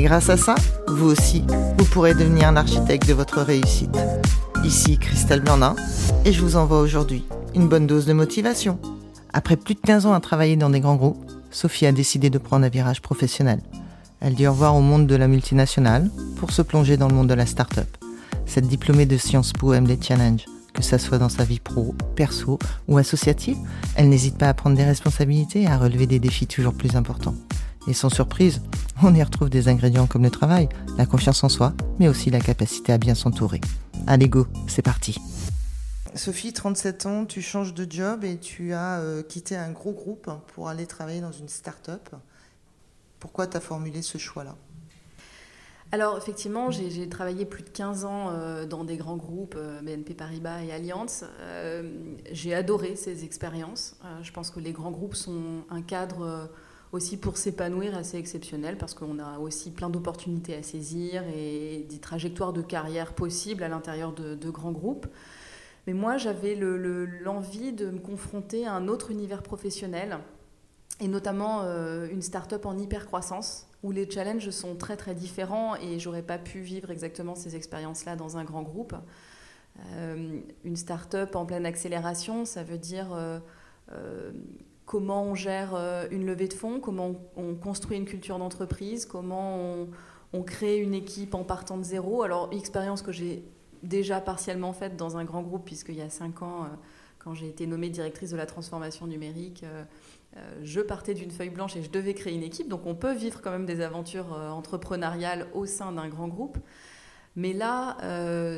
Et grâce à ça, vous aussi, vous pourrez devenir l'architecte de votre réussite. Ici Christelle Blandin et je vous envoie aujourd'hui une bonne dose de motivation. Après plus de 15 ans à travailler dans des grands groupes, Sophie a décidé de prendre un virage professionnel. Elle dit au revoir au monde de la multinationale pour se plonger dans le monde de la start-up. Cette diplômée de Sciences Po aime les challenges, que ça soit dans sa vie pro, perso ou associative. Elle n'hésite pas à prendre des responsabilités et à relever des défis toujours plus importants. Et sans surprise, on y retrouve des ingrédients comme le travail, la confiance en soi, mais aussi la capacité à bien s'entourer. Allez go, c'est parti. Sophie, 37 ans, tu changes de job et tu as euh, quitté un gros groupe pour aller travailler dans une start-up. Pourquoi tu as formulé ce choix-là? Alors effectivement, j'ai travaillé plus de 15 ans euh, dans des grands groupes, euh, BNP Paribas et Allianz. j'ai adoré ces expériences. je pense que les grands groupes sont un cadre aussi pour s'épanouir assez exceptionnel parce qu'on a aussi plein d'opportunités à saisir et des trajectoires de carrière possibles à l'intérieur de, grands groupes. Mais moi, j'avais l'envie de me confronter à un autre univers professionnel et notamment euh, une start-up en hyper croissance où les challenges sont très très différents et j'aurais pas pu vivre exactement ces expériences-là dans un grand groupe. Euh, une start-up en pleine accélération, ça veut dire euh, comment on gère euh, une levée de fonds, comment on construit une culture d'entreprise, comment on, crée une équipe en partant de zéro. Alors, expérience que j'ai déjà partiellement faite dans un grand groupe, puisqu'il y a cinq ans, euh, quand j'ai été nommée directrice de la transformation numérique, euh, je partais d'une feuille blanche et je devais créer une équipe. Donc, on peut vivre quand même des aventures entrepreneuriales au sein d'un grand groupe. Mais là,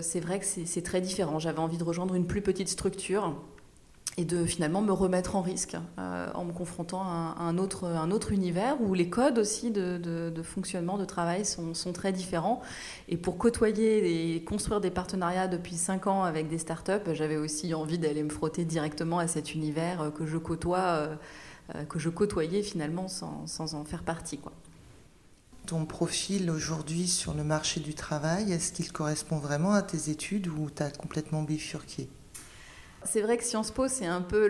c'est vrai que c'est très différent. J'avais envie de rejoindre une plus petite structure et de finalement me remettre en risque euh, en me confrontant à un, autre, un autre univers où les codes aussi de, fonctionnement, de travail sont, très différents. Et pour côtoyer et construire des partenariats depuis 5 ans avec des startups, j'avais aussi envie d'aller me frotter directement à cet univers que je côtoie, euh, euh, que je côtoyais finalement sans, en faire partie. Ton profil aujourd'hui sur le marché du travail, est-ce qu'il correspond vraiment à tes études ou tu as complètement bifurqué? C'est vrai que Sciences Po, c'est un peu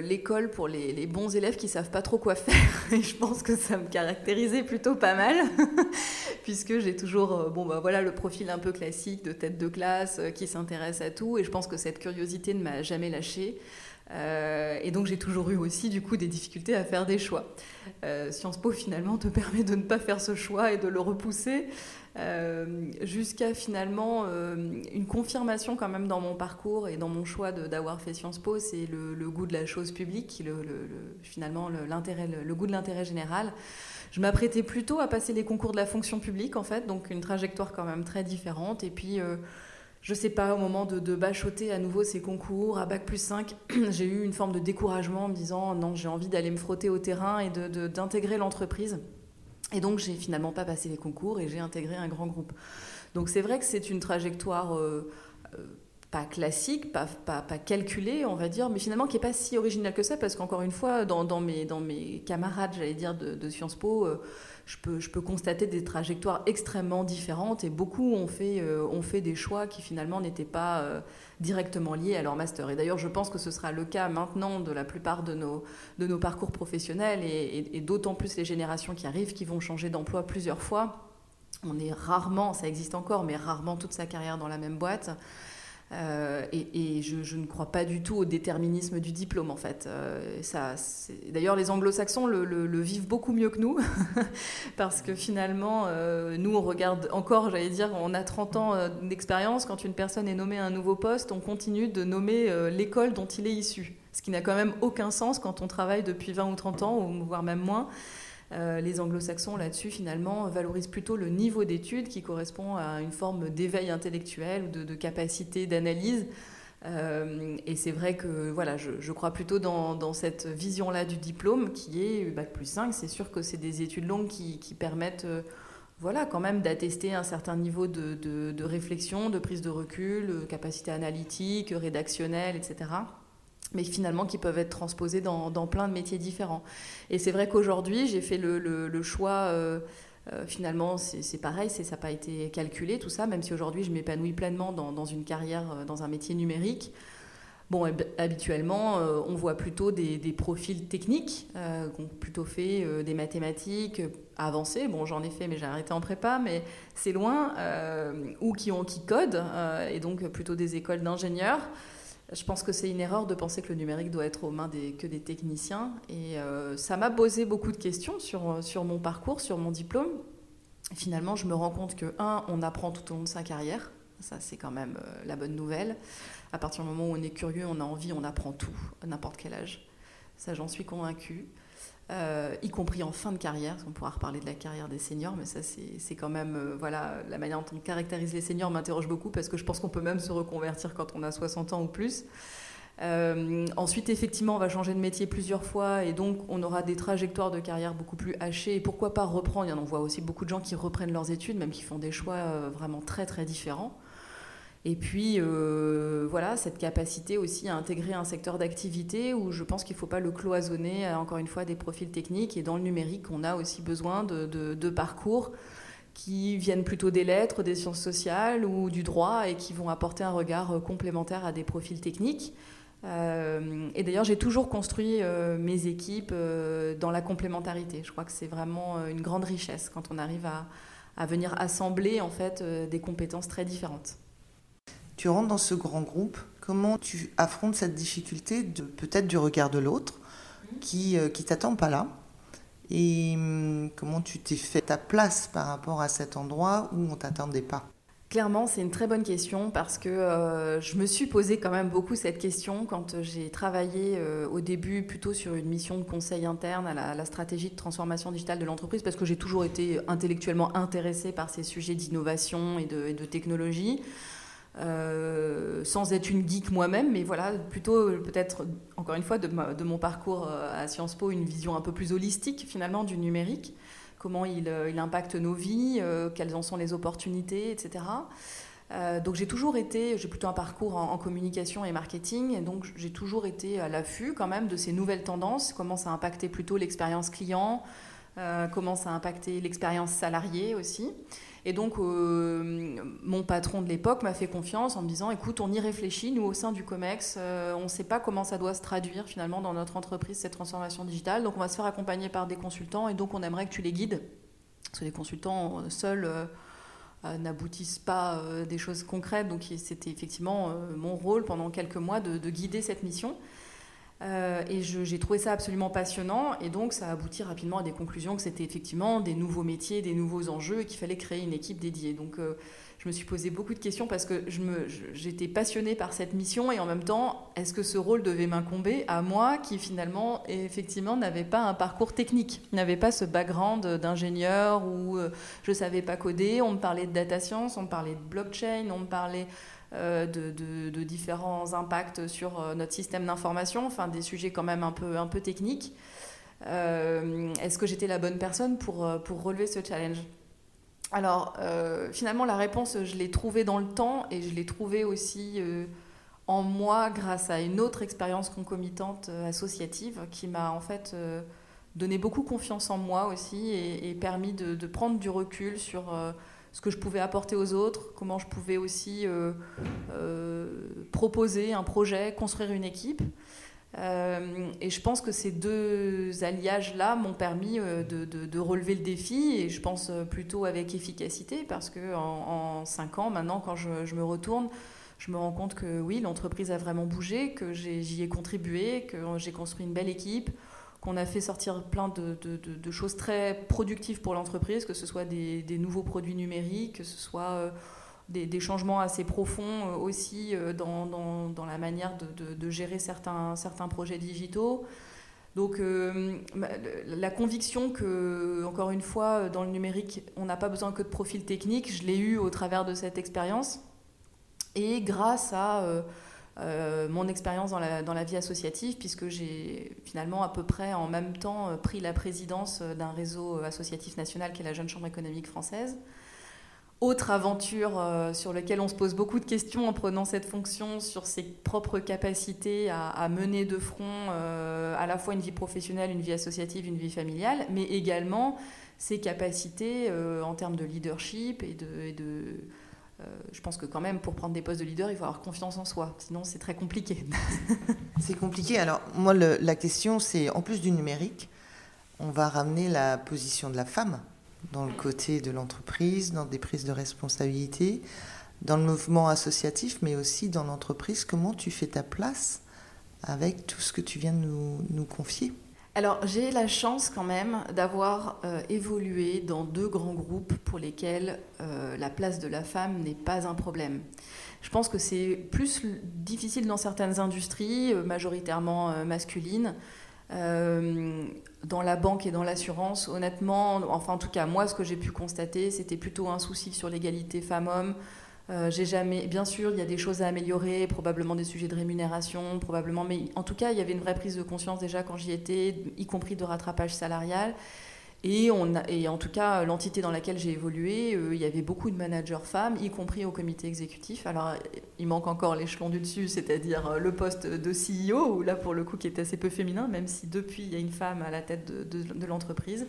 l'école pour les, bons élèves qui savent pas trop quoi faire. Et je pense que ça me caractérisait plutôt pas mal, puisque j'ai toujours euh, bon, bah, voilà, le profil un peu classique de tête de classe euh, qui s'intéresse à tout. Et je pense que cette curiosité ne m'a jamais lâchée. Euh, et donc j'ai toujours eu aussi du coup des difficultés à faire des choix. Sciences Po finalement te permet de ne pas faire ce choix et de le repousser. Euh, jusqu'à finalement euh, une confirmation quand même dans mon parcours et dans mon choix d'avoir fait Sciences Po, c'est le, goût de la chose publique, le, finalement le, goût de l'intérêt général. Je m'apprêtais plutôt à passer les concours de la fonction publique en fait, donc une trajectoire quand même très différente. Et puis euh, je sais pas, au moment de, de, bachoter à nouveau ces concours, à Bac plus 5, j'ai eu une forme de découragement en me disant non, j'ai envie d'aller me frotter au terrain et d'intégrer l'entreprise. Et donc, j'ai finalement pas passé les concours et j'ai intégré un grand groupe. Donc, c'est vrai que c'est une trajectoire euh, euh, pas classique, pas, pas, calculée, on va dire, mais finalement qui n'est pas si originale que ça, parce qu'encore une fois, dans, mes, dans mes camarades, j'allais dire, de, de Sciences Po, euh, je, peux, constater des trajectoires extrêmement différentes et beaucoup ont fait, ont fait des choix qui finalement n'étaient pas directement liés à leur master. Et d'ailleurs, je pense que ce sera le cas maintenant de la plupart de nos, de nos parcours professionnels et, d'autant plus les générations qui arrivent, qui vont changer d'emploi plusieurs fois. On est rarement, ça existe encore, mais rarement toute sa carrière dans la même boîte. Euh, et, je, ne crois pas du tout au déterminisme du diplôme en fait. Euh, ça, d'ailleurs, les anglo-saxons le, vivent beaucoup mieux que nous, parce que finalement, euh, nous, on regarde encore, j'allais dire, on a 30 ans d'expérience, quand une personne est nommée à un nouveau poste, on continue de nommer l'école dont il est issu. Ce qui n'a quand même aucun sens quand on travaille depuis 20 ou 30 ans, voire même moins. Euh, les anglo-saxons là-dessus finalement valorisent plutôt le niveau d'études qui correspond à une forme d'éveil intellectuel ou de, capacité d'analyse. Euh, et c'est vrai que voilà, je, crois plutôt dans, cette vision-là du diplôme qui est Bac plus 5. C'est sûr que c'est des études longues qui, permettent voilà, quand même d'attester un certain niveau de, réflexion, de prise de recul, capacité analytique, rédactionnelle, etc. Mais finalement qui peuvent être transposés dans, plein de métiers différents. Et c'est vrai qu'aujourd'hui, j'ai fait le, choix. finalement, c'est pareil, ça n'a pas été calculé tout ça, même si aujourd'hui je m'épanouis pleinement dans, une carrière, dans un métier numérique. Bon, habituellement, euh, on voit plutôt des, profils techniques, euh, qui ont plutôt fait euh, des mathématiques avancées. Bon, j'en ai fait, mais j'ai arrêté en prépa, mais c'est loin. ou qui, ont, qui codent, et donc plutôt des écoles d'ingénieurs. Je pense que c'est une erreur de penser que le numérique doit être aux mains des, que des techniciens. Et ça m'a posé beaucoup de questions sur, sur mon parcours, sur mon diplôme. Finalement, je me rends compte que, un, on apprend tout au long de sa carrière. Ça, c'est quand même la bonne nouvelle. À partir du moment où on est curieux, on a envie, on apprend tout, à n'importe quel âge. Ça, j'en suis convaincue. Euh, y compris en fin de carrière, parce qu'on pourra reparler de la carrière des seniors, mais ça c'est quand même, euh, voilà, la manière dont on caractérise les seniors m'interroge beaucoup, parce que je pense qu'on peut même se reconvertir quand on a 60 ans ou plus. Euh, ensuite, effectivement, on va changer de métier plusieurs fois, et donc on aura des trajectoires de carrière beaucoup plus hachées, et pourquoi pas reprendre, on voit aussi beaucoup de gens qui reprennent leurs études, même qui font des choix vraiment très très différents. Et puis, euh, voilà, cette capacité aussi à intégrer un secteur d'activité où je pense qu'il ne faut pas le cloisonner, à, encore une fois, des profils techniques. Et dans le numérique, on a aussi besoin de, parcours qui viennent plutôt des lettres, des sciences sociales ou du droit et qui vont apporter un regard complémentaire à des profils techniques. Euh, et d'ailleurs, j'ai toujours construit euh, mes équipes dans la complémentarité. Je crois que c'est vraiment une grande richesse quand on arrive à, à venir assembler en fait des compétences très différentes tu rentres dans ce grand groupe, comment tu affrontes cette difficulté de peut-être du regard de l'autre qui euh, qui t'attend pas là et hum, comment tu t'es fait ta place par rapport à cet endroit où on t'attendait pas? Clairement, c'est une très bonne question parce que euh, je me suis posé quand même beaucoup cette question quand j'ai travaillé euh, au début plutôt sur une mission de conseil interne à la, stratégie de transformation digitale de l'entreprise parce que j'ai toujours été intellectuellement intéressée par ces sujets d'innovation et de technologie. Euh, sans être une geek moi-même, mais voilà, plutôt peut-être, encore une fois, de, mon parcours euh, à Sciences Po, une vision un peu plus holistique finalement du numérique, comment il, euh, impacte nos vies, quelles en sont les opportunités, etc. donc j'ai toujours été, j'ai plutôt un parcours en, communication et marketing, et donc j'ai toujours été à l'affût quand même de ces nouvelles tendances, comment ça a impacté plutôt l'expérience client, comment ça a impacté l'expérience salariée aussi. Et donc, euh, mon patron de l'époque m'a fait confiance en me disant, écoute, on y réfléchit, nous, au sein du COMEX, euh, on ne sait pas comment ça doit se traduire finalement dans notre entreprise, cette transformation digitale. Donc, on va se faire accompagner par des consultants et donc, on aimerait que tu les guides. Parce que les consultants euh, seuls n'aboutissent pas des choses concrètes. Donc, c'était effectivement mon rôle pendant quelques mois de guider cette mission. Euh, et j'ai trouvé ça absolument passionnant. Et donc, ça a abouti rapidement à des conclusions que c'était effectivement des nouveaux métiers, des nouveaux enjeux et qu'il fallait créer une équipe dédiée. Donc, euh, je me suis posé beaucoup de questions parce que j'étais passionnée par cette mission et en même temps, est-ce que ce rôle devait m'incomber à moi qui finalement, effectivement, n'avait pas un parcours technique, n'avait pas ce background d'ingénieur où euh, je ne savais pas coder? On me parlait de data science, on me parlait de blockchain, on me parlait euh, de, différents impacts sur euh, notre système d'information, enfin des sujets quand même un peu, un peu techniques. Euh, est-ce que j'étais la bonne personne pour, pour relever ce challenge? Alors, finalement, la réponse, je l'ai trouvée dans le temps et je l'ai trouvée aussi en moi grâce à une autre expérience concomitante associative qui m'a en fait donné beaucoup confiance en moi aussi et, permis de, de, prendre du recul sur ce que je pouvais apporter aux autres, comment je pouvais aussi euh, euh, proposer un projet, construire une équipe. Euh, et je pense que ces deux alliages-là m'ont permis de, relever le défi, et je pense plutôt avec efficacité, parce que en, cinq ans, maintenant, quand je, je, me retourne, je me rends compte que oui, l'entreprise a vraiment bougé, que j'y ai contribué, que j'ai construit une belle équipe qu'on a fait sortir plein de, choses très productives pour l'entreprise, que ce soit des, nouveaux produits numériques, que ce soit euh, des, changements assez profonds euh, aussi euh, dans, la manière de, gérer certains, projets digitaux. Donc la conviction que, encore une fois, dans le numérique, on n'a pas besoin que de profil technique, je l'ai eu au travers de cette expérience. Et grâce à mon expérience dans la, vie associative, puisque j'ai finalement à peu près en même temps pris la présidence d'un réseau associatif national qui est la Jeune Chambre économique française. Autre aventure euh, sur laquelle on se pose beaucoup de questions en prenant cette fonction sur ses propres capacités à, mener de front euh, à la fois une vie professionnelle, une vie associative, une vie familiale, mais également ses capacités euh, en termes de leadership et de... je pense que quand même, pour prendre des postes de leader, il faut avoir confiance en soi. Sinon, c'est très compliqué. c'est compliqué. Alors, moi, la question, c'est en plus du numérique, on va ramener la position de la femme dans le côté de l'entreprise, dans des prises de responsabilité, dans le mouvement associatif, mais aussi dans l'entreprise. Comment tu fais ta place avec tout ce que tu viens de nous, confier? Alors j'ai la chance quand même d'avoir euh, évolué dans deux grands groupes pour lesquels euh, la place de la femme n'est pas un problème. Je pense que c'est plus difficile dans certaines industries, euh, majoritairement masculines, dans la banque et dans l'assurance, honnêtement, enfin en tout cas moi ce que j'ai pu constater, c'était plutôt un souci sur l'égalité femmes-hommes. Euh, j'ai jamais, bien sûr, il y a des choses à améliorer, probablement des sujets de rémunération, probablement, mais en tout cas, il y avait une vraie prise de conscience déjà quand j'y étais, y compris de rattrapage salarial. Et, on et en tout cas, l'entité dans laquelle j'ai évolué, euh, il y avait beaucoup de managers femmes, y compris au comité exécutif. Alors, il manque encore l'échelon du dessus, c'est-à-dire euh, le poste de CEO, là, pour le coup, qui est assez peu féminin, même si depuis, il y a une femme à la tête de, l'entreprise.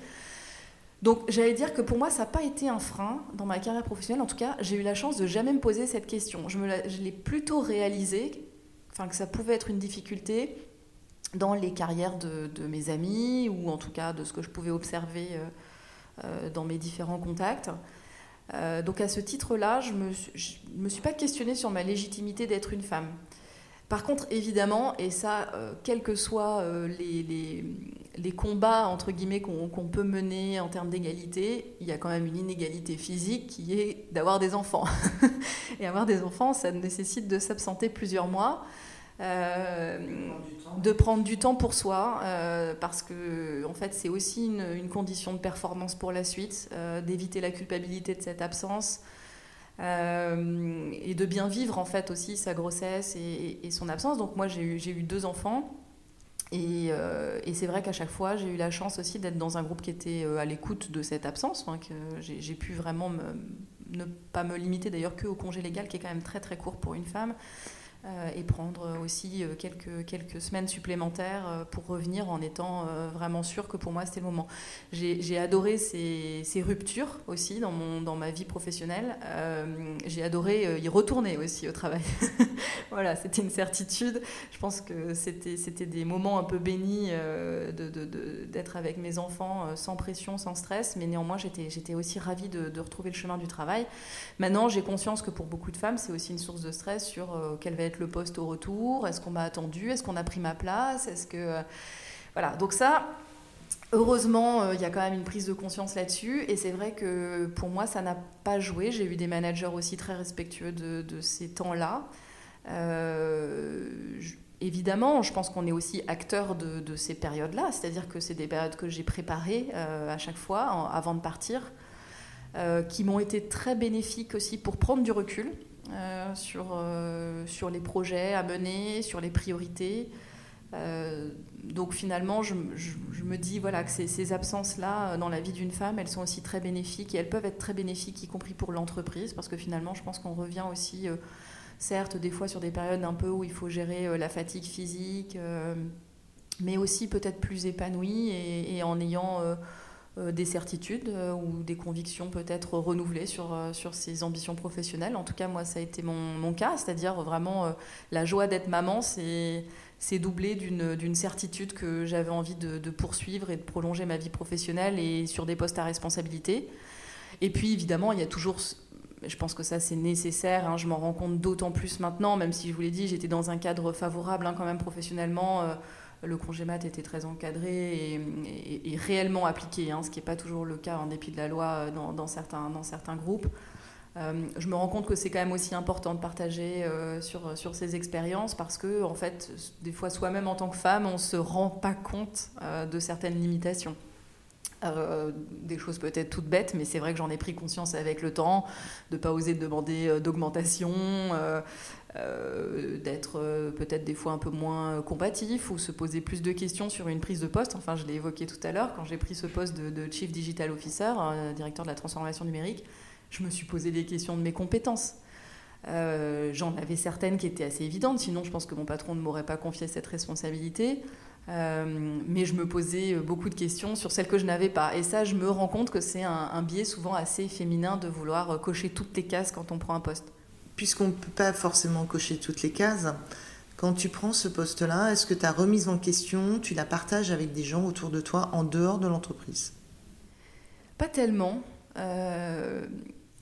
Donc, j'allais dire que pour moi, ça n'a pas été un frein dans ma carrière professionnelle. En tout cas, j'ai eu la chance de jamais me poser cette question. Je, l'ai plutôt réalisé, enfin, que ça pouvait être une difficulté dans les carrières de, mes amis ou en tout cas de ce que je pouvais observer euh, euh, dans mes différents contacts. Euh, donc à ce titre-là, je ne me, me, suis pas questionnée sur ma légitimité d'être une femme. Par contre, évidemment, et ça, quels que soient les, les, combats entre guillemets qu'on peut mener en termes d'égalité, il y a quand même une inégalité physique qui est d'avoir des enfants. et avoir des enfants, ça nécessite de s'absenter plusieurs mois. Euh, de prendre du temps pour soi, euh, parce que en fait c'est aussi une, condition de performance pour la suite, euh, d'éviter la culpabilité de cette absence et de bien vivre en fait aussi sa grossesse et, son absence. Donc moi j'ai eu, eu, deux enfants. Et, et c'est vrai qu'à chaque fois, j'ai eu la chance aussi d'être dans un groupe qui était à l'écoute de cette absence, que j'ai pu vraiment ne pas me limiter d'ailleurs qu'au congé légal, qui est quand même très très court pour une femme. Euh, et prendre aussi euh, quelques, quelques semaines supplémentaires euh, pour revenir en étant vraiment sûr que pour moi c'était le moment. J'ai adoré ces, ces, ruptures aussi dans, mon, dans ma vie professionnelle. J'ai adoré y retourner aussi au travail. voilà, c'était une certitude. Je pense que c'était des moments un peu bénis d'être de, de, avec mes enfants sans pression, sans stress, mais néanmoins j'étais aussi ravie de, retrouver le chemin du travail. Maintenant, j'ai conscience que pour beaucoup de femmes, c'est aussi une source de stress sur quelle va être le poste au retour? Est-ce qu'on m'a attendu? Est-ce qu'on a pris ma place? Est-ce que euh, voilà Donc ça, heureusement, euh, il y a quand même une prise de conscience là-dessus. Et c'est vrai que pour moi, ça n'a pas joué. J'ai eu des managers aussi très respectueux de, ces temps-là. Euh, évidemment, je pense qu'on est aussi acteur de, ces périodes-là, c'est-à-dire que c'est des périodes que j'ai préparées à chaque fois avant de partir, qui m'ont été très bénéfiques aussi pour prendre du recul. Euh, sur, euh, sur les projets à mener, sur les priorités. Euh, donc finalement, je, je, me dis voilà, que ces, ces absences-là dans la vie d'une femme, elles sont aussi très bénéfiques et elles peuvent être très bénéfiques, y compris pour l'entreprise, parce que finalement, je pense qu'on revient aussi, certes, des fois sur des périodes un peu où il faut gérer la fatigue physique, mais aussi peut-être plus épanouie et, en ayant des certitudes euh, ou des convictions peut-être renouvelées sur, euh, sur ses ambitions professionnelles. En tout cas, moi, ça a été mon, mon cas, c'est-à-dire vraiment la joie d'être maman, c'est c'est doublé d'une certitude que j'avais envie de, poursuivre et de prolonger ma vie professionnelle et sur des postes à responsabilité. Et puis évidemment, il y a toujours, je pense que ça c'est nécessaire, hein, je m'en rends compte d'autant plus maintenant, même si je vous l'ai dit, j'étais dans un cadre favorable hein, quand même professionnellement le congé mat était très encadré et, réellement appliqué, hein, ce qui n'est pas toujours le cas en dépit de la loi euh, dans, certains, groupes. Euh, je me rends compte que c'est quand même aussi important de partager euh, sur, sur ces expériences parce que, en fait, des fois, soi-même en tant que femme, on ne se rend pas compte de certaines limitations. Des choses peut-être toutes bêtes, mais c'est vrai que j'en ai pris conscience avec le temps, de ne pas oser demander d'augmentation, d'être peut-être des fois un peu moins combatif ou se poser plus de questions sur une prise de poste. Enfin, je l'ai évoqué tout à l'heure, quand j'ai pris ce poste de, de Chief Digital Officer, directeur de la transformation numérique, je me suis posé des questions de mes compétences. Euh, j'en avais certaines qui étaient assez évidentes, sinon je pense que mon patron ne m'aurait pas confié cette responsabilité. Euh, mais je me posais beaucoup de questions sur celles que je n'avais pas. Et ça, je me rends compte que c'est un, biais souvent assez féminin de vouloir cocher toutes les cases quand on prend un poste. Puisqu'on ne peut pas forcément cocher toutes les cases, quand tu prends ce poste-là, est-ce que ta remise en question, tu la partages avec des gens autour de toi en dehors de l'entreprise? Pas tellement. Euh,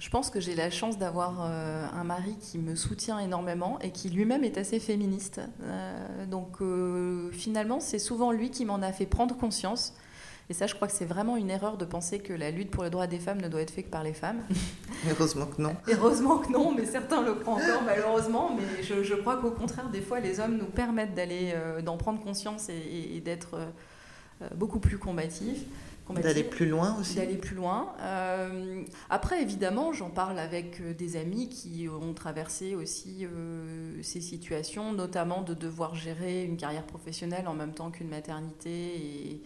je pense que j'ai la chance d'avoir euh, un mari qui me soutient énormément et qui lui-même est assez féministe. Euh, donc euh, finalement, c'est souvent lui qui m'en a fait prendre conscience. Et ça, je crois que c'est vraiment une erreur de penser que la lutte pour le droit des femmes ne doit être faite que par les femmes. Heureusement que non. Heureusement que non, mais certains le croient encore malheureusement. Mais je, crois qu'au contraire, des fois, les hommes nous permettent d'aller, d'en prendre conscience et d'être beaucoup plus combatifs. D'aller plus loin aussi. D'aller plus loin. Euh, après, évidemment, j'en parle avec euh, des amis qui ont traversé aussi euh, ces situations, notamment de devoir gérer une carrière professionnelle en même temps qu'une maternité et,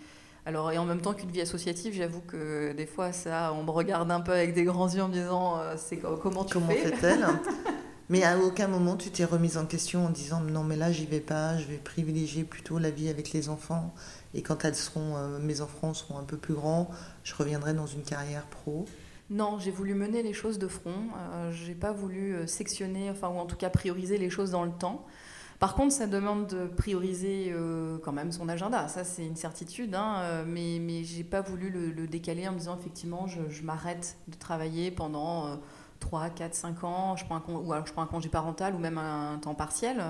alors, et en même temps qu'une vie associative. J'avoue que des fois, ça, on me regarde un peu avec des grands yeux en me disant c'est comment tu comment fais? fait-elle? Mais à aucun moment tu t'es remise en question en disant non mais là j'y vais pas, je vais privilégier plutôt la vie avec les enfants et quand elles seront, euh, mes enfants seront un peu plus grands, je reviendrai dans une carrière pro. Non, j'ai voulu mener les choses de front. Euh, j'ai pas voulu euh, sectionner, enfin ou en tout cas prioriser les choses dans le temps. Par contre, ça demande de prioriser euh, quand même son agenda. Ça, c'est une certitude. Hein, mais mais j'ai pas voulu le, décaler en me disant effectivement, je, m'arrête de travailler pendant 3, 4, 5 ans. Je prends un, ou alors je prends un congé parental ou même un temps partiel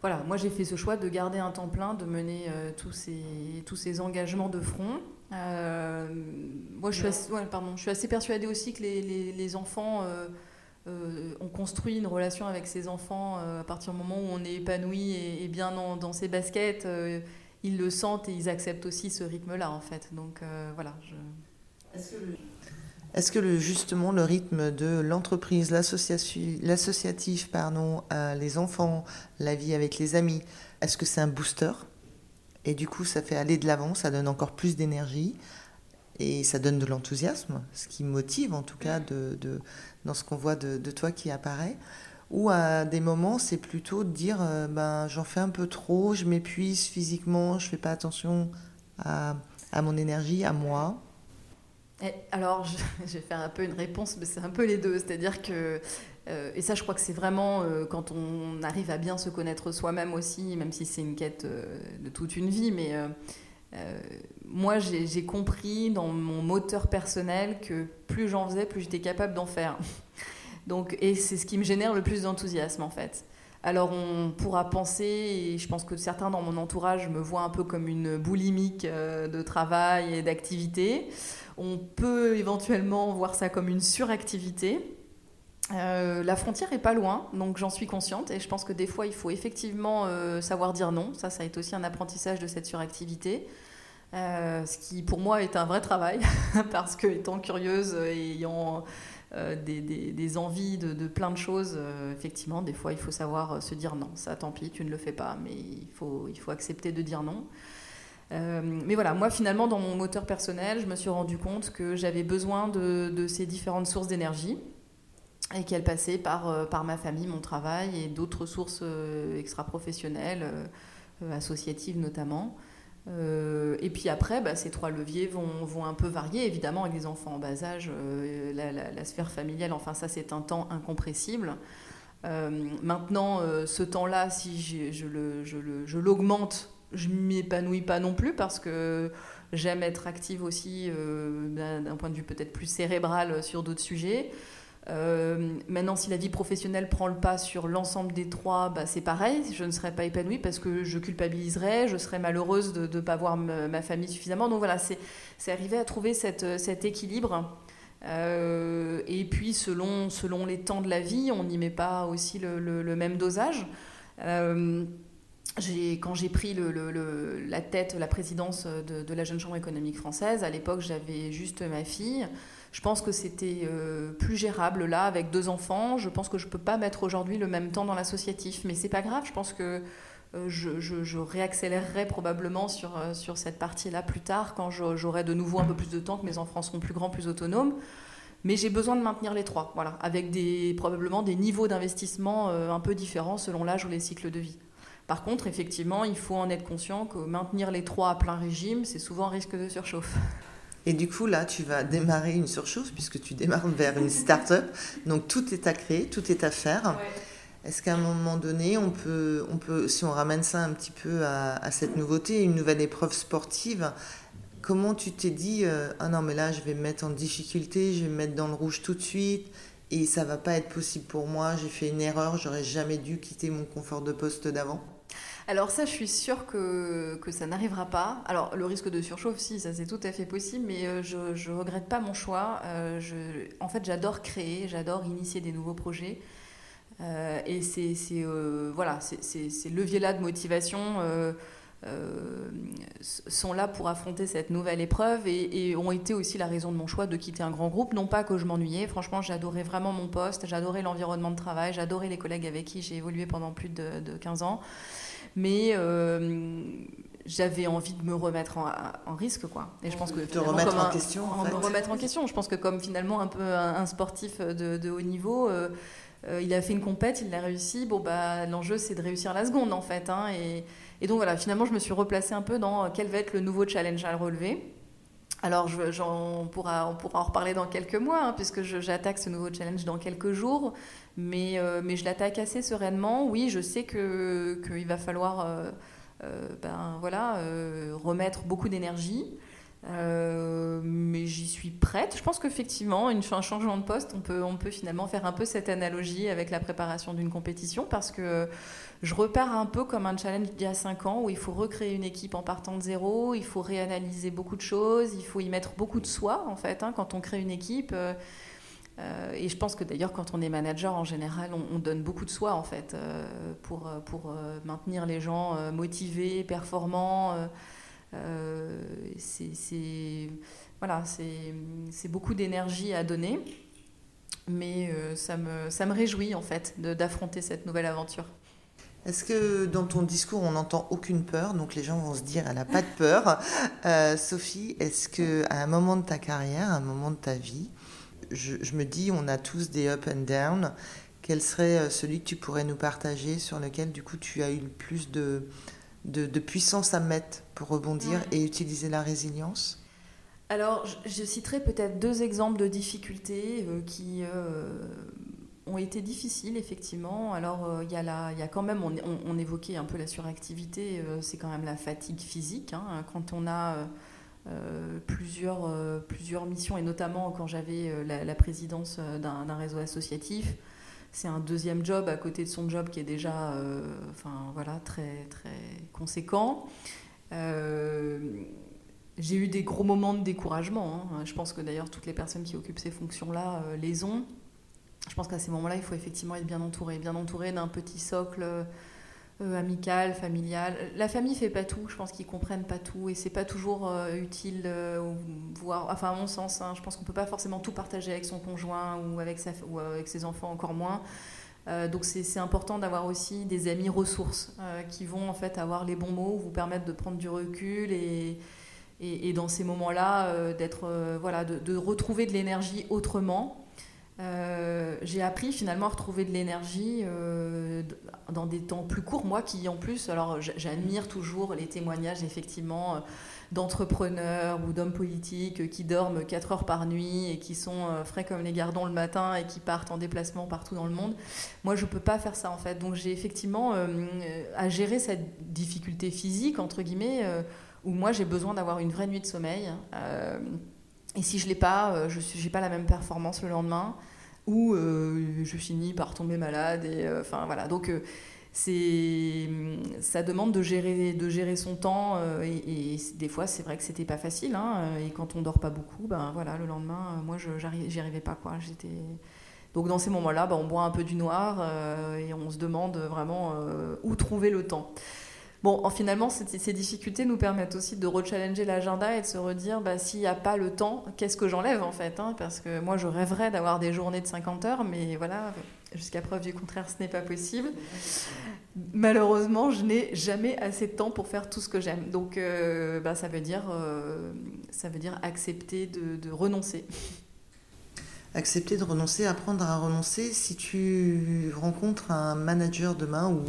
voilà, moi j'ai fait ce choix de garder un temps plein, de mener euh, tous, ces, tous ces engagements de front. Euh, moi je suis, assez, pardon, je suis assez persuadée aussi que les, les, enfants, euh, ont construit une relation avec ses enfants à partir du moment où on est épanoui et, bien dans, ses baskets. ils le sentent et ils acceptent aussi ce rythme-là en fait. Donc voilà. Je... Est-ce que est-ce que justement le rythme de l'entreprise, l'associatif, pardon, les enfants, la vie avec les amis, est-ce que c'est un booster? Et du coup, ça fait aller de l'avant, ça donne encore plus d'énergie et ça donne de l'enthousiasme, ce qui motive en tout cas dans ce qu'on voit de, toi qui apparaît. Ou à des moments, c'est plutôt de dire euh, ben, j'en fais un peu trop, je m'épuise physiquement, je fais pas attention à mon énergie, à moi alors, je, vais faire un peu une réponse, mais c'est un peu les deux. C'est-à-dire que, euh, et ça, je crois que c'est vraiment euh, quand on arrive à bien se connaître soi-même aussi, même si c'est une quête euh, de toute une vie, mais moi, j'ai compris dans mon moteur personnel que plus j'en faisais, plus j'étais capable d'en faire. Donc, et c'est ce qui me génère le plus d'enthousiasme, en fait. Alors on pourra penser, et je pense que certains dans mon entourage me voient un peu comme une boulimique de travail et d'activité. On peut éventuellement voir ça comme une suractivité. Euh, la frontière est pas loin, donc j'en suis consciente et je pense que des fois il faut effectivement euh, savoir dire non. Ça, ça été aussi un apprentissage de cette suractivité. Euh, ce qui pour moi est un vrai travail parce que étant curieuse et ayant des, envies de, plein de choses, effectivement, des fois il faut savoir se dire non. Ça, tant pis, tu ne le fais pas, mais il faut accepter de dire non. Euh, mais voilà, moi finalement dans mon moteur personnel, je me suis rendu compte que j'avais besoin de, ces différentes sources d'énergie et qu'elles passaient par, euh, par ma famille, mon travail et d'autres sources euh, extra-professionnelles, associatives notamment. et puis après, bah, ces trois leviers vont, vont, un peu varier, évidemment, avec des enfants en bas âge, la, sphère familiale, enfin ça c'est un temps incompressible. maintenant, ce temps-là, si je l'augmente je m'épanouis pas non plus parce que j'aime être active aussi euh, d'un point de vue peut-être plus cérébral sur d'autres sujets. Euh, maintenant, si la vie professionnelle prend le pas sur l'ensemble des trois, bah, c'est pareil. Je ne serai pas épanouie parce que je culpabiliserai, je serai malheureuse de ne pas voir ma famille suffisamment. Donc voilà, c'est arriver à trouver cet équilibre. Euh, et puis, selon, selon les temps de la vie, on n'y met pas aussi le, même dosage. Quand j'ai pris la tête, la présidence de, la Jeune Chambre économique française, à l'époque j'avais juste ma fille. Je pense que c'était euh, plus gérable là avec deux enfants. Je pense que je ne peux pas mettre aujourd'hui le même temps dans l'associatif, mais c'est pas grave. Je pense que euh, je, réaccélérerai probablement sur, euh, sur cette partie-là plus tard quand j'aurai de nouveau un peu plus de temps, que mes enfants seront plus grands, plus autonomes. Mais j'ai besoin de maintenir les trois, voilà, avec probablement des niveaux d'investissement un peu différents selon l'âge ou les cycles de vie. Par contre, effectivement, il faut en être conscient que maintenir les trois à plein régime, c'est souvent un risque de surchauffe. Et du coup, là, tu vas démarrer une surchauffe puisque tu démarres vers une start-up. Donc, tout est à créer, tout est à faire. Est-ce qu'à un moment donné, on peut, on peut, si on ramène ça un petit peu à, cette nouveauté, une nouvelle épreuve sportive, comment tu t'es dit, euh, ah non, mais là, je vais me mettre en difficulté, je vais me mettre dans le rouge tout de suite, et ça va pas être possible pour moi, j'ai fait une erreur, j'aurais jamais dû quitter mon confort de poste d'avant alors ça, je suis sûre que, ça n'arrivera pas. Alors le risque de surchauffe, si, ça c'est tout à fait possible, mais euh, je ne regrette pas mon choix. Euh, je, en fait, j'adore créer, j'adore initier des nouveaux projets. Euh, et c'est voilà, ces leviers-là de motivation sont là pour affronter cette nouvelle épreuve et, ont été aussi la raison de mon choix de quitter un grand groupe. Non pas que je m'ennuyais, franchement, j'adorais vraiment mon poste, j'adorais l'environnement de travail, j'adorais les collègues avec qui j'ai évolué pendant plus de, de 15 ans. Mais euh, j'avais envie de me remettre en, risque quoi. Et je pense que te remettre en question en, me remettre en question. Je pense que comme finalement un peu un, sportif de, haut niveau euh, euh, il a fait une compète il l'a réussi. Bon bah l'enjeu c'est de réussir la seconde en fait hein, et, et, donc voilà finalement je me suis replacée un peu dans quel va être le nouveau challenge à relever alors, on, pourra, en reparler dans quelques mois, hein, puisque j'attaque ce nouveau challenge dans quelques jours. Mais, euh, je l'attaque assez sereinement. Oui, je sais qu'il va falloir euh, euh, ben, voilà, remettre beaucoup d'énergie. Mais j'y suis prête. Je pense qu'effectivement, un changement de poste, on peut, on peut finalement faire un peu cette analogie avec la préparation d'une compétition parce que je repars un peu comme un challenge d'il y a 5 ans où il faut recréer une équipe en partant de zéro, il faut réanalyser beaucoup de choses, il faut y mettre beaucoup de soi en fait hein, quand on crée une équipe. Euh, euh, et je pense que d'ailleurs quand on est manager en général, on, donne beaucoup de soi en fait euh, pour, pour maintenir les gens motivés, performants. C'est voilà, c'est beaucoup d'énergie à donner, mais ça, me, ça me réjouit en fait d'affronter cette nouvelle aventure. Est-ce que dans ton discours, on n'entend aucune peur? Donc les gens vont se dire, elle n'a pas de peur. Euh, Sophie, est-ce que à un moment de ta carrière, à un moment de ta vie, je, me dis, on a tous des up and down. Quel serait euh, celui que tu pourrais nous partager sur lequel, du coup, tu as eu le plus de, de, puissance à mettre pour rebondir et utiliser la résilience alors, je, citerai peut-être deux exemples de difficultés euh, qui, ont été difficiles, effectivement. Alors, euh, il y, a y a quand même, on, évoquait un peu la suractivité, euh, c'est quand même la fatigue physique. Hein. quand on a euh, plusieurs, plusieurs missions, et notamment quand j'avais la, présidence d'un réseau associatif, c'est un deuxième job à côté de son job qui est déjà enfin, voilà, très, très conséquent. j'ai eu des gros moments de découragement. Hein. Je pense que d'ailleurs toutes les personnes qui occupent ces fonctions-là les ont je pense qu'à ces moments-là, il faut effectivement être bien entouré, bien entouré d'un petit socle euh, amical, familial. La famille fait pas tout, je pense qu'ils comprennent pas tout et c'est pas toujours euh, utile, euh, voire, enfin à mon sens, hein, je pense qu'on peut pas forcément tout partager avec son conjoint ou avec, avec ses enfants encore moins. donc c'est important d'avoir aussi des amis ressources qui vont en fait avoir les bons mots, vous permettre de prendre du recul et, dans ces moments-là d'être voilà de retrouver de l'énergie autrement euh, j'ai appris finalement à retrouver de l'énergie euh, dans des temps plus courts. Moi qui en plus, alors j'admire toujours les témoignages effectivement euh, d'entrepreneurs ou d'hommes politiques qui dorment 4 heures par nuit et qui sont frais comme les gardons le matin et qui partent en déplacement partout dans le monde. Moi je peux pas faire ça en fait. Donc j'ai effectivement à gérer cette difficulté physique entre guillemets où moi j'ai besoin d'avoir une vraie nuit de sommeil. Et si je l'ai pas, euh, je n'ai pas la même performance le lendemain, ou euh, je finis par tomber malade. Et euh, enfin voilà. Donc c'est ça demande de gérer de gérer son temps et, des fois c'est vrai que c'était pas facile hein, et quand on dort pas beaucoup ben voilà le lendemain moi je j'y arrivais pas quoi donc dans ces moments-là ben, on boit un peu du noir et on se demande vraiment où trouver le temps Bon, finalement, ces, difficultés nous permettent aussi de rechallenger l'agenda et de se redire, bah, s'il n'y a pas le temps, qu'est-ce que j'enlève en fait hein, Parce que moi, je rêverais d'avoir des journées de 50 heures, mais voilà, jusqu'à preuve du contraire, ce n'est pas possible. Malheureusement, je n'ai jamais assez de temps pour faire tout ce que j'aime. Donc, euh, bah, ça, veut dire, euh, ça veut dire accepter de, de renoncer. Accepter de renoncer, apprendre à renoncer. Si tu rencontres un manager demain ou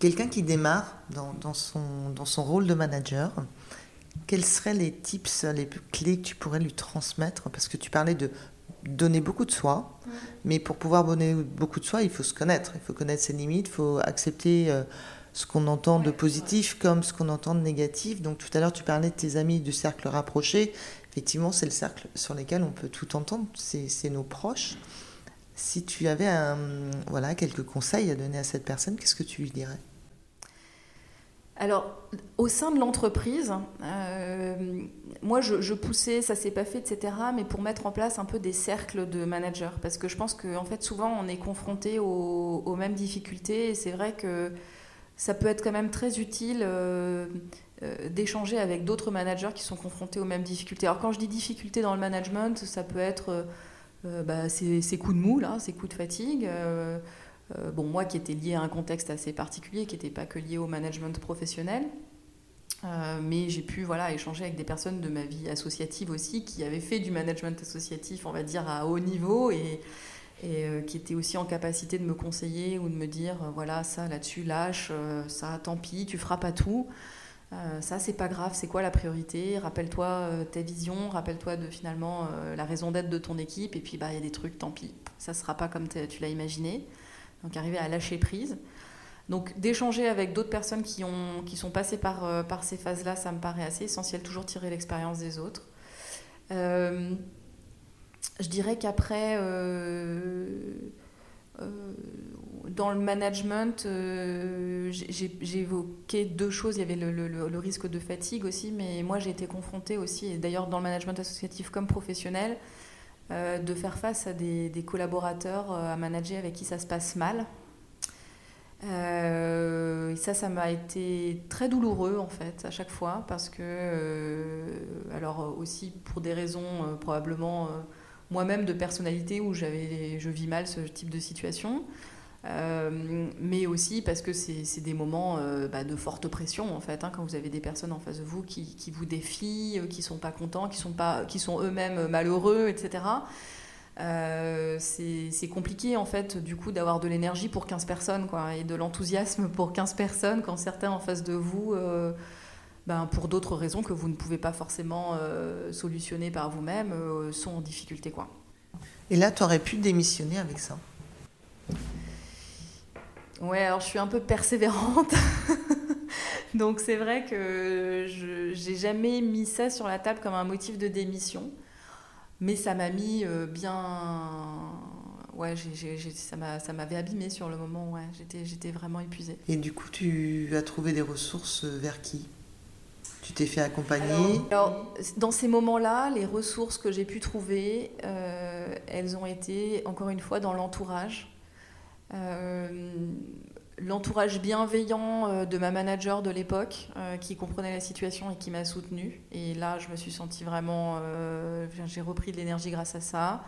quelqu'un qui démarre dans, son, dans son rôle de manager, quels seraient les tips, les clés que tu pourrais lui transmettre? Parce que tu parlais de donner beaucoup de soi, mais pour pouvoir donner beaucoup de soi, il faut se connaître, il faut connaître ses limites, il faut accepter euh, ce qu'on entend de positif comme ce qu'on entend de négatif. Donc tout à l'heure, tu parlais de tes amis du cercle rapproché. Effectivement, c'est le cercle sur lequel on peut tout entendre, c'est nos proches. Si tu avais un, voilà, quelques conseils à donner à cette personne, qu'est-ce que tu lui dirais? Alors, au sein de l'entreprise, euh, moi, je, poussais, ça s'est pas fait, etc., mais pour mettre en place un peu des cercles de managers, parce que je pense qu'en fait, souvent, on est confronté aux, mêmes difficultés, et c'est vrai que ça peut être quand même très utile euh, euh, d'échanger avec d'autres managers qui sont confrontés aux mêmes difficultés. Alors, quand je dis difficultés dans le management, ça peut être bah, ces, coups de mou, là, ces coups de fatigue. Euh, bon, moi qui étais lié à un contexte assez particulier, qui n'était pas que lié au management professionnel. Euh, mais j'ai pu voilà, échanger avec des personnes de ma vie associative aussi qui avaient fait du management associatif, on va dire, à haut niveau et, et euh, qui étaient aussi en capacité de me conseiller ou de me dire voilà, ça là-dessus, lâche, ça tant pis, tu feras pas tout. ça, c'est pas grave, c'est quoi la priorité? Rappelle-toi ta vision, rappelle-toi de finalement la raison d'être de ton équipe, et puis bah, il y a des trucs, tant pis, ça sera pas comme tu l'as imaginé donc arriver à lâcher prise. Donc d'échanger avec d'autres personnes qui, ont, qui sont passées par, euh, ces phases-là, ça me paraît assez essentiel, toujours tirer l'expérience des autres. Euh, je dirais qu'après, euh, dans le management, j'ai évoqué deux choses. Il y avait le, le, risque de fatigue aussi, mais moi j'ai été confrontée aussi, et d'ailleurs dans le management associatif comme professionnel, euh, de faire face à des, collaborateurs euh, à manager avec qui ça se passe mal. Euh, ça, ça m'a été très douloureux en fait à chaque fois parce que, alors aussi pour des raisons probablement moi-même de personnalité où j'avais, je vis mal ce type de situation. Euh, mais aussi parce que c'est des moments euh, bah, de forte pression en fait, hein, quand vous avez des personnes en face de vous qui, vous défient, euh, qui sont pas contents, qui sont, pas, qui sont eux-mêmes malheureux, etc. c'est compliqué en fait du coup d'avoir de l'énergie pour 15 personnes quoi, et de l'enthousiasme pour 15 personnes quand certains en face de vous, ben, pour d'autres raisons que vous ne pouvez pas forcément solutionner par vous-même, sont en difficulté. Quoi. Et là, tu aurais pu démissionner avec ça? Ouais, alors je suis un peu persévérante. Donc c'est vrai que je n'ai jamais mis ça sur la table comme un motif de démission. Mais ça m'a mis euh, bien. Ouais, ça m'avait abîmé sur le moment. Ouais, j'étais vraiment épuisée. Et du coup, tu as trouvé des ressources vers qui? Tu t'es fait accompagner? Alors, dans ces moments-là, les ressources que j'ai pu trouver, euh, elles ont été, encore une fois, dans l'entourage. Euh, l'entourage bienveillant euh, de ma manager de l'époque euh, qui comprenait la situation et qui m'a soutenue. Et là, je me suis sentie vraiment. j'ai repris de l'énergie grâce à ça.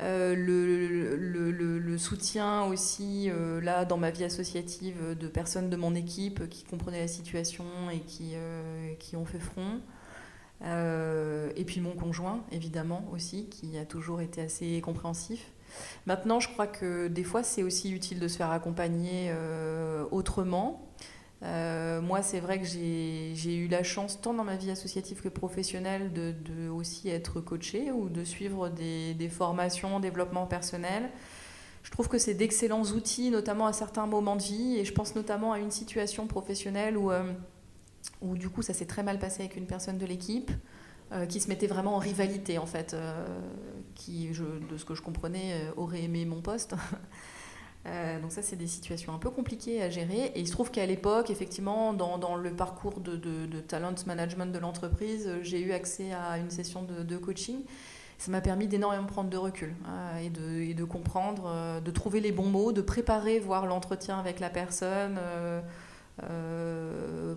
le, le, soutien aussi, là, dans ma vie associative, de personnes de mon équipe qui comprenaient la situation et qui, qui ont fait front. et puis mon conjoint, évidemment, aussi, qui a toujours été assez compréhensif. Maintenant, je crois que des fois, c'est aussi utile de se faire accompagner euh, autrement. Euh, moi, c'est vrai que j'ai eu la chance, tant dans ma vie associative que professionnelle, de, aussi être coachée ou de suivre des, formations en développement personnel. Je trouve que c'est d'excellents outils, notamment à certains moments de vie. Et je pense notamment à une situation professionnelle où, euh, où du coup, ça s'est très mal passé avec une personne de l'équipe. Euh, qui se mettait vraiment en rivalité en fait, euh, qui, de ce que je comprenais, euh, aurait aimé mon poste. donc ça, c'est des situations un peu compliquées à gérer. Et il se trouve qu'à l'époque, effectivement, dans, le parcours de, de, talent management de l'entreprise, j'ai eu accès à une session de, coaching. Ça m'a permis d'énormément prendre de recul et, de, comprendre, de trouver les bons mots, de préparer, voir l'entretien avec la personne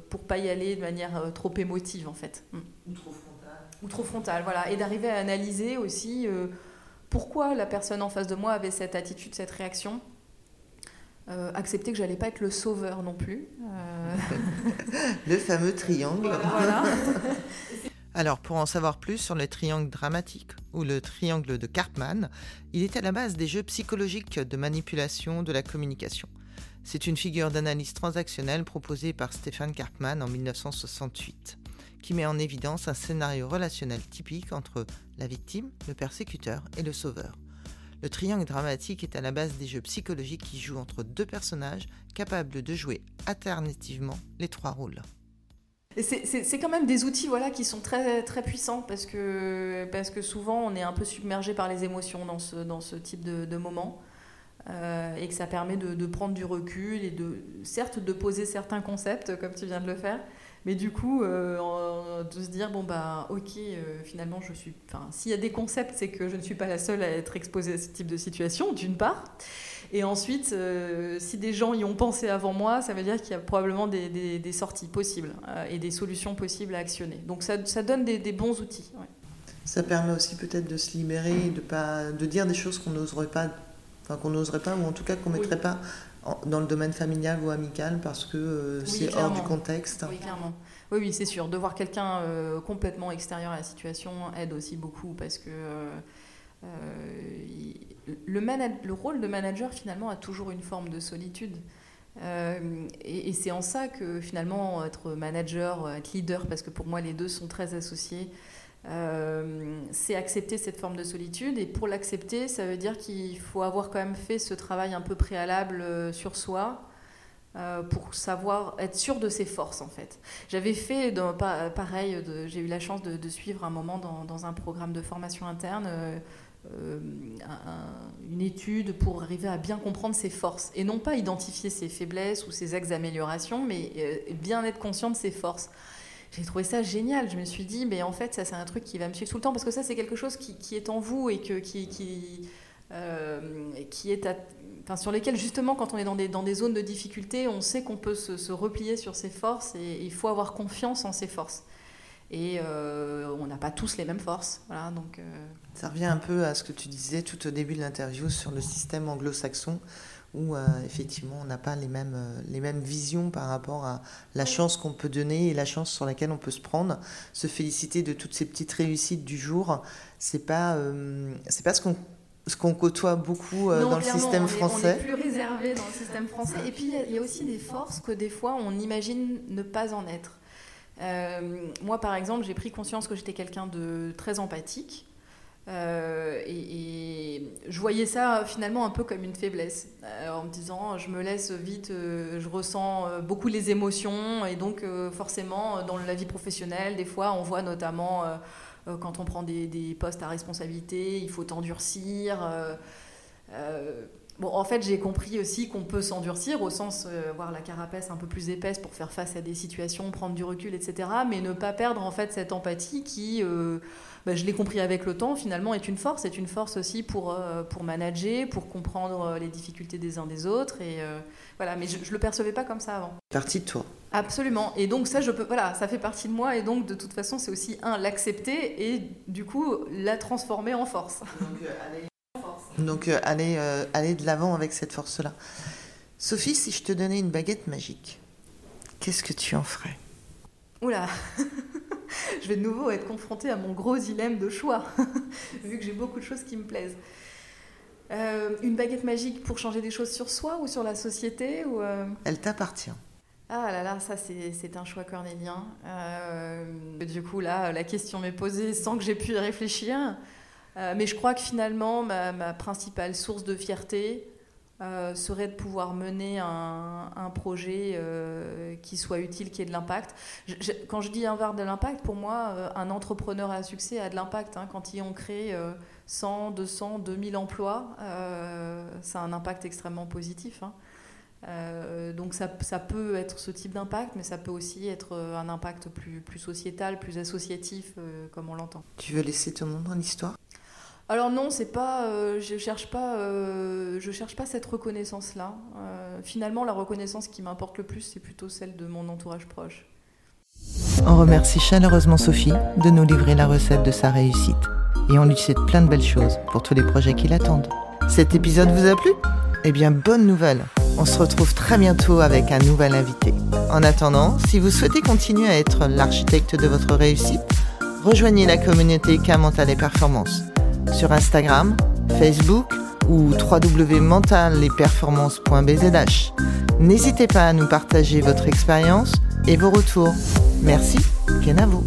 pour pas y aller de manière trop émotive en fait. Mm. Ou trop. Ou trop frontale, voilà. Et d'arriver à analyser aussi pourquoi la personne en face de moi avait cette attitude, cette réaction. accepter que j'allais pas être le sauveur non plus. le fameux triangle. Voilà. Alors, pour en savoir plus sur le triangle dramatique ou le triangle de Karpman, il est à la base des jeux psychologiques de manipulation de la communication. C'est une figure d'analyse transactionnelle proposée par Stéphane Karpman en 1968, qui met en évidence un scénario relationnel typique entre la victime, le persécuteur et le sauveur. Le triangle dramatique est à la base des jeux psychologiques qui jouent entre deux personnages capables de jouer alternativement les trois rôles. C'est quand même des outils voilà, qui sont très, très puissants parce que, parce que souvent on est un peu submergé par les émotions dans ce, dans ce type de, moment. Euh, et que ça permet de, de, prendre du recul et de certes de poser certains concepts comme tu viens de le faire, mais du coup euh, de se dire bon bah ok euh, finalement je suis, enfin s'il y a des concepts c'est que je ne suis pas la seule à être exposée à ce type de situation d'une part, et ensuite, euh, si des gens y ont pensé avant moi, ça veut dire qu'il y a probablement des, sorties possibles et des solutions possibles à actionner. Donc ça, donne des, bons outils. Ça permet aussi peut-être de se libérer, de pas, de dire des choses qu'on n'oserait pas, enfin qu'on n'oserait pas, ou en tout cas qu'on mettrait pas dans le domaine familial ou amical parce que euh, c'est hors du contexte. Oui, clairement. Oui, oui, c'est sûr. De voir quelqu'un complètement extérieur à la situation aide aussi beaucoup parce que le, le, rôle de manager, finalement, a toujours une forme de solitude. Euh, et, c'est en ça que, finalement, être manager, être leader, parce que pour moi, les deux sont très associés, euh, c'est accepter cette forme de solitude. Et pour l'accepter, ça veut dire qu'il faut avoir quand même fait ce travail un peu préalable euh, sur soi. pour savoir être sûr de ses forces en fait. J'avais fait pareil, j'ai eu la chance de, suivre un moment dans, un programme de formation interne euh, une étude pour arriver à bien comprendre ses forces et non pas identifier ses faiblesses ou ses axes d'amélioration, mais euh, bien être conscient de ses forces. J'ai trouvé ça génial. Je me suis dit, mais en fait, ça c'est un truc qui va me suivre tout le temps parce que ça c'est quelque chose qui, est en vous et que, qui, qui, euh, qui est enfin, sur lesquels justement quand on est dans des, dans des zones de difficulté, on sait qu'on peut se, se, replier sur ses forces et il faut avoir confiance en ses forces. Et euh, on n'a pas tous les mêmes forces. Voilà, donc, euh, Ça revient un peu à ce que tu disais tout au début de l'interview sur le système anglo-saxon, où euh, effectivement on n'a pas les mêmes, les mêmes visions par rapport à la chance qu'on peut donner et la chance sur laquelle on peut se prendre. Se féliciter de toutes ces petites réussites du jour, c'est pas, c'est pas ce qu'on ce qu'on côtoie beaucoup dans le système français. On est plus réservé dans le système français. Et puis, il y, a aussi des forces que des fois, on imagine ne pas en être. Euh, moi, par exemple, j'ai pris conscience que j'étais quelqu'un de très empathique. Euh, et, je voyais ça finalement un peu comme une faiblesse, euh, en me disant je me laisse vite, je ressens beaucoup les émotions, et donc forcément dans la vie professionnelle, des fois on voit notamment quand on prend des, postes à responsabilité, il faut t'endurcir. Bon, en fait, j'ai compris aussi qu'on peut s'endurcir au sens euh, voir la carapace un peu plus épaisse pour faire face à des situations, prendre du recul, etc. Mais ne pas perdre en fait cette empathie qui, euh, bah, je l'ai compris avec le temps, finalement est une force. C'est une force aussi pour euh, pour manager, pour comprendre les difficultés des uns des autres. Et voilà, mais je, ne le percevais pas comme ça avant. Partie de toi. Absolument. Et donc ça, je peux, voilà, ça fait partie de moi. Et donc de toute façon, c'est aussi un l'accepter et du coup la transformer en force. Donc, euh, euh, aller de l'avant avec cette force-là. Sophie, si je te donnais une baguette magique, qu'est-ce que tu en ferais? Oula Je vais de nouveau être confrontée à mon gros dilemme de choix, vu que j'ai beaucoup de choses qui me plaisent. Euh, une baguette magique pour changer des choses sur soi ou sur la société ou Elle t'appartient. Ah là là, ça c'est un choix cornélien. du coup là, la question m'est posée sans que j'ai pu y réfléchir. Euh, mais je crois que finalement, ma, principale source de fierté euh, serait de pouvoir mener un, projet euh, qui soit utile, qui ait de l'impact. quand je dis avoir de l'impact, pour moi, un entrepreneur à succès a de l'impact. Hein. quand ils ont créé 100, 200, 2000 emplois, ça a un impact extrêmement positif. Hein. donc ça, ça, peut être ce type d'impact, mais ça peut aussi être un impact plus, plus sociétal, plus associatif, comme on l'entend. Tu veux laisser ton nom dans l'histoire? Alors non, c'est pas, euh, je cherche pas, euh, je cherche pas cette reconnaissance-là. Euh, finalement, la reconnaissance qui m'importe le plus, c'est plutôt celle de mon entourage proche. On remercie chaleureusement Sophie de nous livrer la recette de sa réussite et on lui souhaite plein de belles choses pour tous les projets qui l'attendent. Cet épisode vous a plu? Eh bien, bonne nouvelle On se retrouve très bientôt avec un nouvel invité. En attendant, si vous souhaitez continuer à être l'architecte de votre réussite, rejoignez la communauté K Mental et Performance sur Instagram, Facebook ou www.mentalesperformances.bzh. N'hésitez pas à nous partager votre expérience et vos retours. Merci, Kenavo.